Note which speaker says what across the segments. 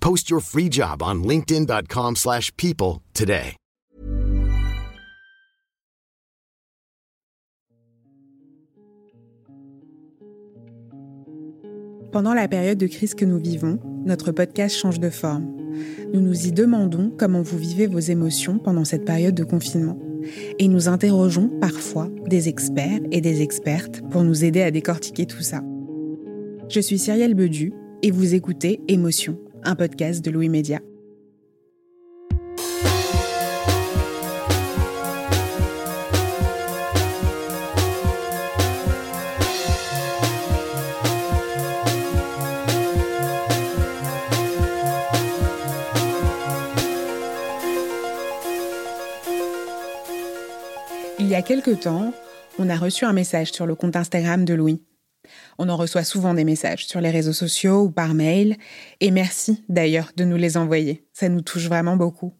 Speaker 1: Post your free job on linkedin.com/people slash people today.
Speaker 2: Pendant la période de crise que nous vivons, notre podcast change de forme. Nous nous y demandons comment vous vivez vos émotions pendant cette période de confinement. Et nous interrogeons parfois des experts et des expertes pour nous aider à décortiquer tout ça. Je suis Cyrielle Bedu et vous écoutez Émotion, un podcast de Louis Média. Il y a quelque temps, on a reçu un message sur le compte Instagram de Louis. On en reçoit souvent des messages sur les réseaux sociaux ou par mail, et merci d'ailleurs de nous les envoyer. Ça nous touche vraiment beaucoup.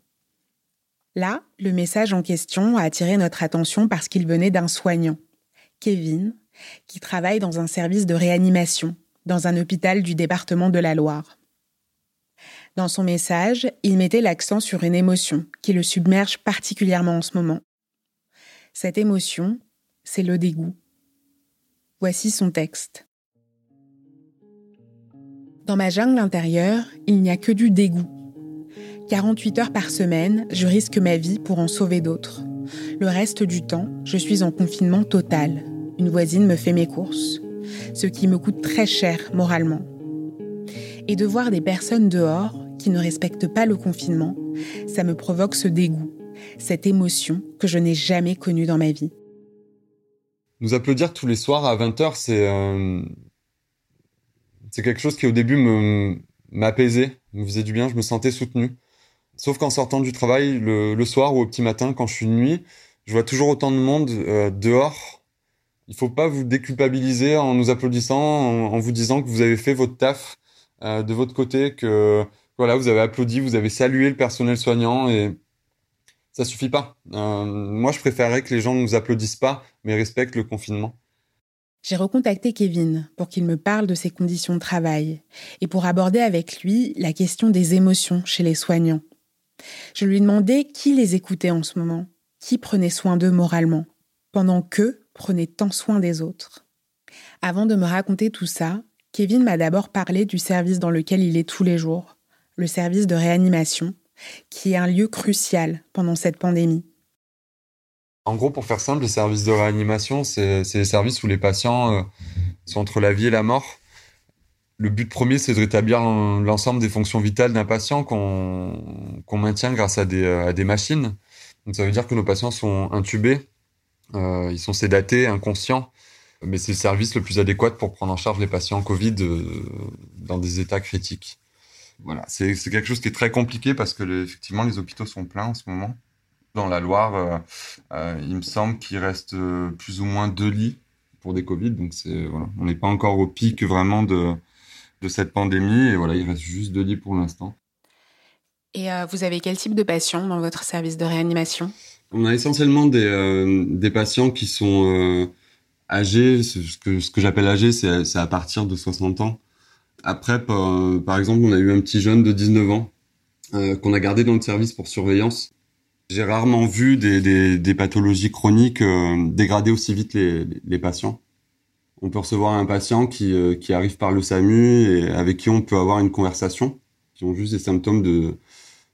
Speaker 2: Là, le message en question a attiré notre attention parce qu'il venait d'un soignant, Kevin, qui travaille dans un service de réanimation dans un hôpital du département de la Loire. Dans son message, il mettait l'accent sur une émotion qui le submerge particulièrement en ce moment. Cette émotion, c'est le dégoût. Voici son texte. Dans ma jungle intérieure, il n'y a que du dégoût. 48 heures par semaine, je risque ma vie pour en sauver d'autres. Le reste du temps, je suis en confinement total. Une voisine me fait mes courses, ce qui me coûte très cher moralement. Et de voir des personnes dehors qui ne respectent pas le confinement, ça me provoque ce dégoût, cette émotion que je n'ai jamais connue dans ma vie.
Speaker 3: Nous applaudir tous les soirs à 20h, c'est euh, c'est quelque chose qui au début me m'apaisait, me faisait du bien, je me sentais soutenu. Sauf qu'en sortant du travail le, le, soir ou au petit matin, quand je suis de nuit, je vois toujours autant de monde euh, dehors. Il faut pas vous déculpabiliser en nous applaudissant, en, vous disant que vous avez fait votre taf euh, de votre côté, que voilà, vous avez applaudi, vous avez salué le personnel soignant et ça suffit pas. Euh, moi, je préférerais que les gens ne nous applaudissent pas, mais respectent le confinement.
Speaker 2: J'ai recontacté Kevin pour qu'il me parle de ses conditions de travail et pour aborder avec lui la question des émotions chez les soignants. Je lui ai demandé qui les écoutait en ce moment, qui prenait soin d'eux moralement, pendant qu'eux prenaient tant soin des autres. Avant de me raconter tout ça, Kevin m'a d'abord parlé du service dans lequel il est tous les jours, le service de réanimation, qui est un lieu crucial pendant cette pandémie.
Speaker 3: En gros, pour faire simple, les services de réanimation, c'est les services où les patients euh, sont entre la vie et la mort. Le but premier, c'est de rétablir l'ensemble des fonctions vitales d'un patient qu'on qu maintient grâce à des, à des, machines. Donc ça veut dire que nos patients sont intubés, euh, ils sont sédatés, inconscients, mais c'est le service le plus adéquat pour prendre en charge les patients Covid euh, dans des états critiques. Voilà, c'est quelque chose qui est très compliqué parce que le, effectivement les hôpitaux sont pleins en ce moment. Dans la Loire, euh, euh, il me semble qu'il reste euh, plus ou moins deux lits pour des Covid, donc c'est voilà, on n'est pas encore au pic vraiment de de cette pandémie et voilà, il reste juste deux lits pour l'instant.
Speaker 2: Et euh, vous avez quel type de patients dans votre service de réanimation?
Speaker 3: On a essentiellement des euh, des patients qui sont âgés, ce que ce que j'appelle âgés, c'est à partir de 60 ans. Après, par, par, exemple, on a eu un petit jeune de 19 ans euh, qu'on a gardé dans le service pour surveillance. J'ai rarement vu des, des, pathologies chroniques euh, dégrader aussi vite les, les, patients. On peut recevoir un patient qui, euh, qui arrive par le SAMU et avec qui on peut avoir une conversation, qui ont juste des symptômes de,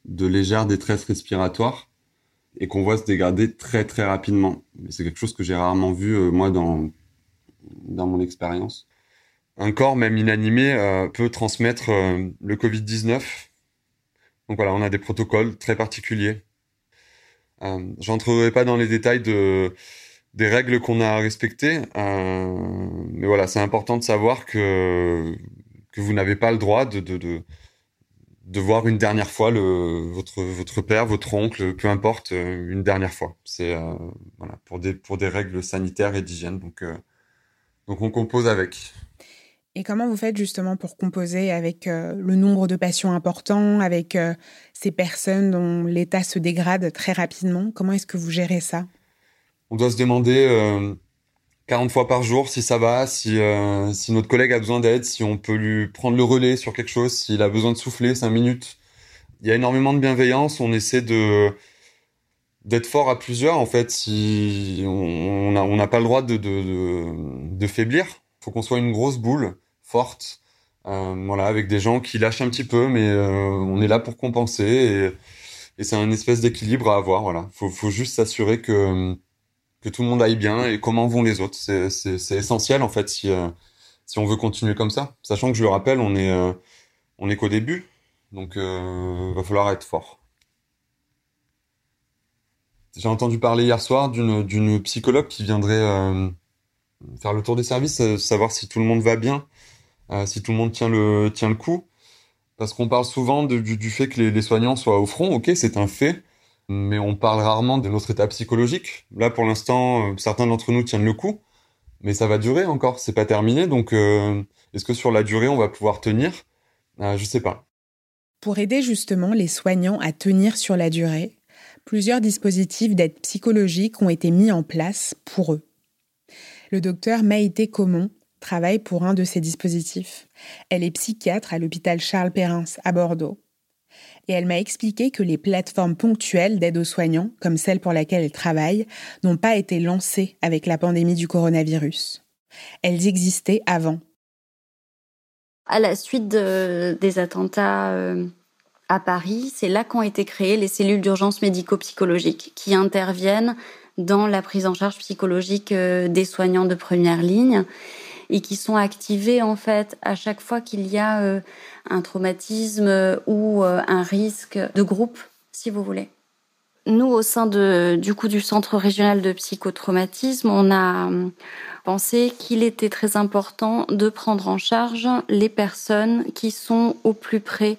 Speaker 3: de légère détresse respiratoire. et qu'on voit se dégrader très très rapidement. C'est quelque chose que j'ai rarement vu moi dans dans mon expérience. Un corps même inanimé peut transmettre le Covid-19. Donc voilà, on a des protocoles très particuliers. Euh, J'entrerai pas dans les détails de des règles qu'on a à respecter, euh, mais voilà, c'est important de savoir que que vous n'avez pas le droit de, de, de voir une dernière fois votre votre père, votre oncle, peu importe, euh, une dernière fois. C'est euh, voilà pour des pour des règles sanitaires et d'hygiène. Donc euh, donc on compose avec.
Speaker 2: Et comment vous faites justement pour composer avec euh, le nombre de patients importants, avec euh, ces personnes dont l'état se dégrade très rapidement? Comment est-ce que vous gérez ça?
Speaker 3: On doit se demander euh, 40 fois par jour si ça va, si, euh, si notre collègue a besoin d'aide, si on peut lui prendre le relais sur quelque chose, s'il a besoin de souffler 5 minutes. Il y a énormément de bienveillance, on essaie de d'être fort à plusieurs en fait on n'a on n'a pas le droit de, de, de, de faut qu'on soit une grosse boule forte, euh, voilà, avec des gens qui lâchent un petit peu, mais euh, on est là pour compenser et, et c'est un espèce d'équilibre à avoir. Voilà, faut, faut juste s'assurer que que tout le monde aille bien et comment vont les autres. C'est c'est essentiel en fait si euh, si on veut continuer comme ça, sachant que je le rappelle, on est euh, on est qu'au début, donc euh, va falloir être fort. J'ai entendu parler hier soir d'une d'une psychologue qui viendrait euh, faire le tour des services, savoir si tout le monde va bien si tout le monde tient le, tient le coup. Parce qu'on parle souvent du, fait que les, soignants soient au front, ok, c'est un fait, mais on parle rarement de notre état psychologique. Là, pour l'instant, euh, certains d'entre nous tiennent le coup, mais ça va durer encore, c'est pas terminé, donc euh, est-ce que sur la durée, on va pouvoir tenir? Euh, Je sais pas.
Speaker 2: Pour aider justement les soignants à tenir sur la durée, plusieurs dispositifs d'aide psychologique ont été mis en place pour eux. Le docteur Maïté Comon travaille pour un de ces dispositifs. Elle est psychiatre à l'hôpital Charles Perrins à Bordeaux. Et elle m'a expliqué que les plateformes ponctuelles d'aide aux soignants, comme celle pour laquelle elle travaille, n'ont pas été lancées avec la pandémie du coronavirus. Elles existaient avant.
Speaker 4: À la suite de, des attentats euh, à Paris, c'est là qu'ont été créées les cellules d'urgence médico-psychologique qui interviennent dans la prise en charge psychologique euh, des soignants de première ligne et qui sont activés en fait à chaque fois qu'il y a euh, un traumatisme euh, ou euh, un risque de groupe, si vous voulez. Nous, au sein de, du coup du Centre régional de psychotraumatisme, on a pensé qu'il était très important de prendre en charge les personnes qui sont au plus près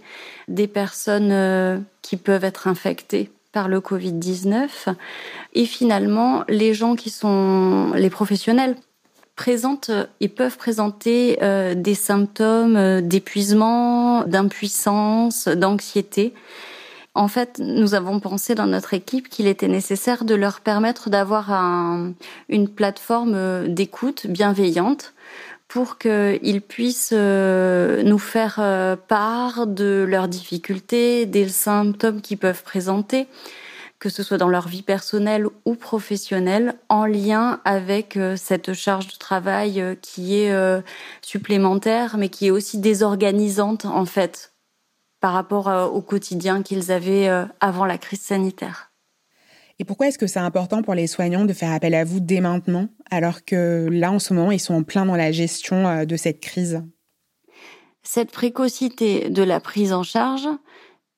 Speaker 4: des personnes qui peuvent être infectées par le Covid-19 et finalement les gens qui sont les professionnels présentent et peuvent présenter euh, des symptômes euh, d'épuisement, d'impuissance, d'anxiété. En fait, nous avons pensé dans notre équipe qu'il était nécessaire de leur permettre d'avoir un, une plateforme euh, d'écoute bienveillante pour qu'ils puissent euh, nous faire euh, part de leurs difficultés, des symptômes qu'ils peuvent présenter, que ce soit dans leur vie personnelle ou professionnelle, en lien avec euh, cette charge de travail euh, qui est euh, supplémentaire, mais qui est aussi désorganisante en fait par rapport au quotidien qu'ils avaient avant la crise sanitaire.
Speaker 2: Et pourquoi est-ce que c'est important pour les soignants de faire appel à vous dès maintenant, alors que là, en ce moment, ils sont en plein dans la gestion de cette crise?
Speaker 4: Cette précocité de la prise en charge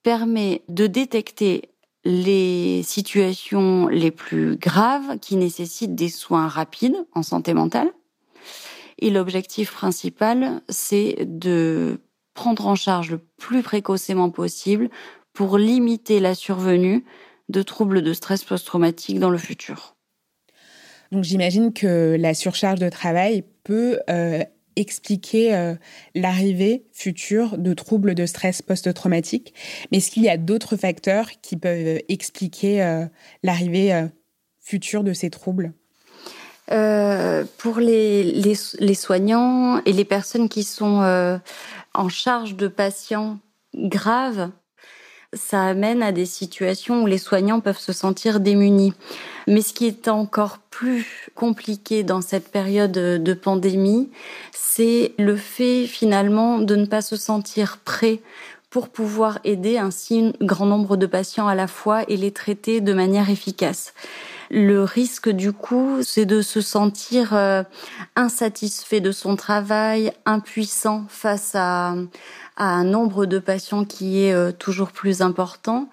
Speaker 4: permet de détecter les situations les plus graves qui nécessitent des soins rapides en santé mentale. Et l'objectif principal, c'est de prendre en charge le plus précocement possible pour limiter la survenue de troubles de stress post-traumatique dans le futur.
Speaker 2: Donc j'imagine que la surcharge de travail peut euh, expliquer euh, l'arrivée future de troubles de stress post-traumatique. Mais est-ce qu'il y a d'autres facteurs qui peuvent expliquer euh, l'arrivée euh, future de ces troubles?
Speaker 4: Pour les, les, soignants et les personnes qui sont en charge de patients graves, ça amène à des situations où les soignants peuvent se sentir démunis. Mais ce qui est encore plus compliqué dans cette période de pandémie, c'est le fait finalement de ne pas se sentir prêt pour pouvoir aider ainsi un grand nombre de patients à la fois et les traiter de manière efficace. Le risque du coup, c'est de se sentir euh, insatisfait de son travail, impuissant face à, un nombre de patients qui est euh, toujours plus important.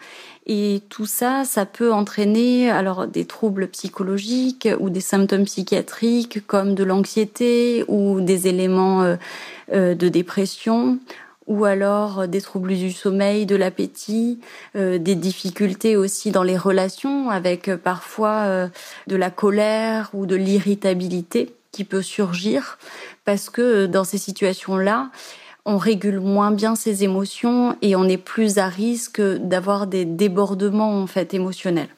Speaker 4: Et tout ça, ça peut entraîner alors des troubles psychologiques ou des symptômes psychiatriques comme de l'anxiété ou des éléments euh, de dépression ou alors euh, des troubles du sommeil, de l'appétit, euh, des difficultés aussi dans les relations avec euh, parfois de la colère ou de l'irritabilité qui peut surgir parce que dans ces situations-là, on régule moins bien ses émotions et on est plus à risque d'avoir des débordements en fait émotionnels.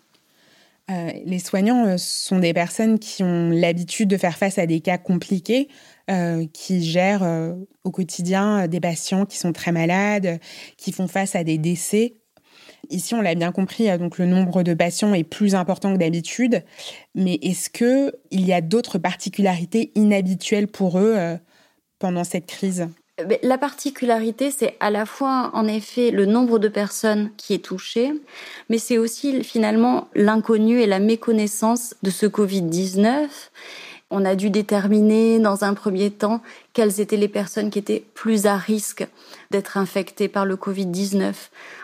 Speaker 2: les soignants sont des personnes qui ont l'habitude de faire face à des cas compliqués, euh, qui gèrent euh, au quotidien euh, des patients qui sont très malades, qui font face à des décès. Ici, on l'a bien compris, donc le nombre de patients est plus important que d'habitude. Mais est-ce que il y a d'autres particularités inhabituelles pour eux pendant cette crise?
Speaker 4: La particularité, c'est à la fois, en effet, le nombre de personnes qui est touché, mais c'est aussi finalement l'inconnu et la méconnaissance de ce Covid-19 on a dû déterminer dans un premier temps quelles étaient les personnes qui étaient plus à risque d'être infectées par le Covid-19.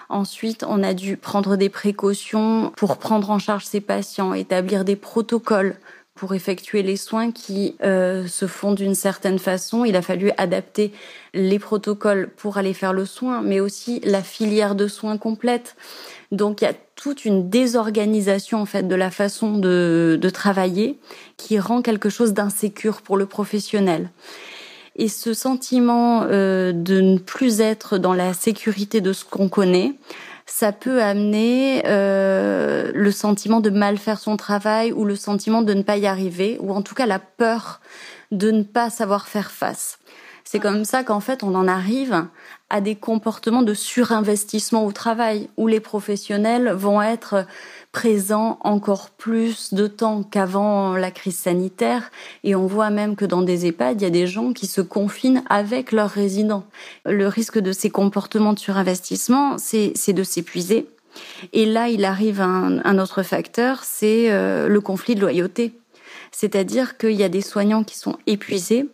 Speaker 4: Ensuite, on a dû prendre des précautions pour prendre en charge ces patients, établir des protocoles pour effectuer les soins qui euh, se font d'une certaine façon. Il a fallu adapter les protocoles pour aller faire le soin, mais aussi la filière de soins complète. Donc il y a toute une désorganisation en fait de la façon de, travailler qui rend quelque chose d'insécure pour le professionnel. Et ce sentiment euh, de ne plus être dans la sécurité de ce qu'on connaît, ça peut amener euh, le sentiment de mal faire son travail ou le sentiment de ne pas y arriver, ou en tout cas la peur de ne pas savoir faire face. C'est comme ça qu'en fait on en arrive à des comportements de surinvestissement au travail, où les professionnels vont être présents encore plus de temps qu'avant la crise sanitaire. Et on voit même que dans des EHPAD, il y a des gens qui se confinent avec leurs résidents. Le risque de ces comportements de surinvestissement, c'est de s'épuiser. Et là, il arrive un, un autre facteur, c'est euh, le conflit de loyauté. C'est-à-dire qu'il y a des soignants qui sont épuisés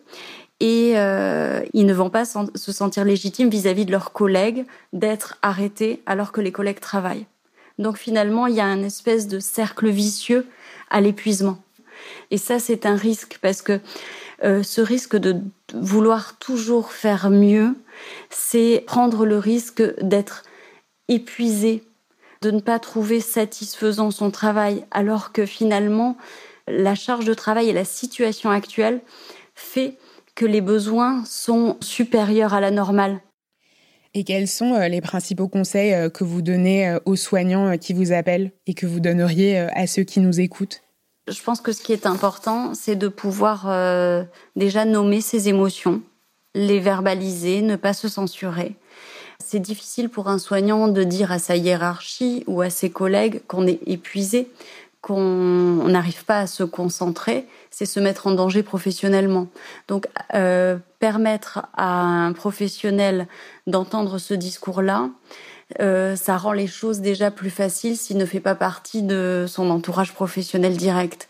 Speaker 4: et euh, ils ne vont pas se sentir légitimes vis-à-vis de leurs collègues d'être arrêtés alors que les collègues travaillent. Donc finalement, il y a un espèce de cercle vicieux à l'épuisement. Et ça, c'est un risque parce que euh, ce risque de vouloir toujours faire mieux, c'est prendre le risque d'être épuisé, de ne pas trouver satisfaisant son travail, alors que finalement, la charge de travail et la situation actuelle fait que les besoins sont supérieurs à la normale.
Speaker 2: Et quels sont euh, les principaux conseils euh, que vous donnez euh, aux soignants qui vous appellent et que vous donneriez à ceux qui nous écoutent?
Speaker 4: Je pense que ce qui est important, c'est de pouvoir déjà nommer ses émotions, les verbaliser, ne pas se censurer. C'est difficile pour un soignant de dire à sa hiérarchie ou à ses collègues qu'on est épuisé, qu'on n'arrive pas à se concentrer, c'est se mettre en danger professionnellement. Donc, permettre à un professionnel d'entendre ce discours-là, euh, ça rend les choses déjà plus faciles s'il ne fait pas partie de son entourage professionnel direct.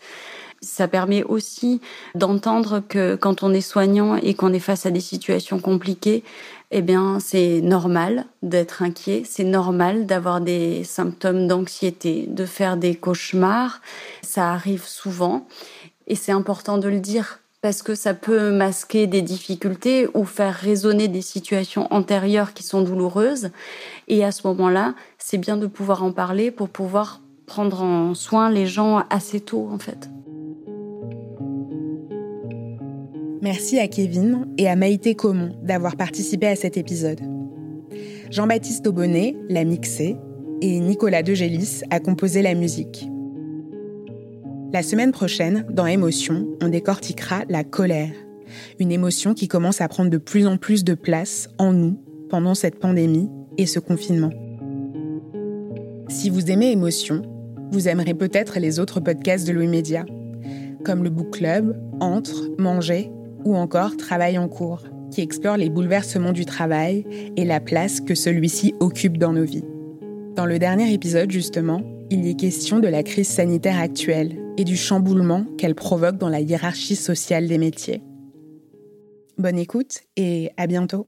Speaker 4: Ça permet aussi d'entendre que quand on est soignant et qu'on est face à des situations compliquées, eh bien, c'est normal d'être inquiet, c'est normal d'avoir des symptômes d'anxiété, de faire des cauchemars. Ça arrive souvent et c'est important de le dire parce que ça peut masquer des difficultés ou faire résonner des situations antérieures qui sont douloureuses. Et à ce moment-là, c'est bien de pouvoir en parler pour pouvoir prendre en soin les gens assez tôt, en fait.
Speaker 2: Merci à Kevin et à Maïté Comon d'avoir participé à cet épisode. Jean-Baptiste Aubonnet l'a mixé et Nicolas Degélis a composé la musique. La semaine prochaine, dans Émotion, on décortiquera la colère, une émotion qui commence à prendre de plus en plus de place en nous pendant cette pandémie et ce confinement. Si vous aimez Émotion, vous aimerez peut-être les autres podcasts de Louis Média, comme le Book Club, Entre, Manger ou encore Travail en cours. qui explore les bouleversements du travail et la place que celui-ci occupe dans nos vies. Dans le dernier épisode, justement, il y est question de la crise sanitaire actuelle et du chamboulement qu'elle provoque dans la hiérarchie sociale des métiers. Bonne écoute et à bientôt.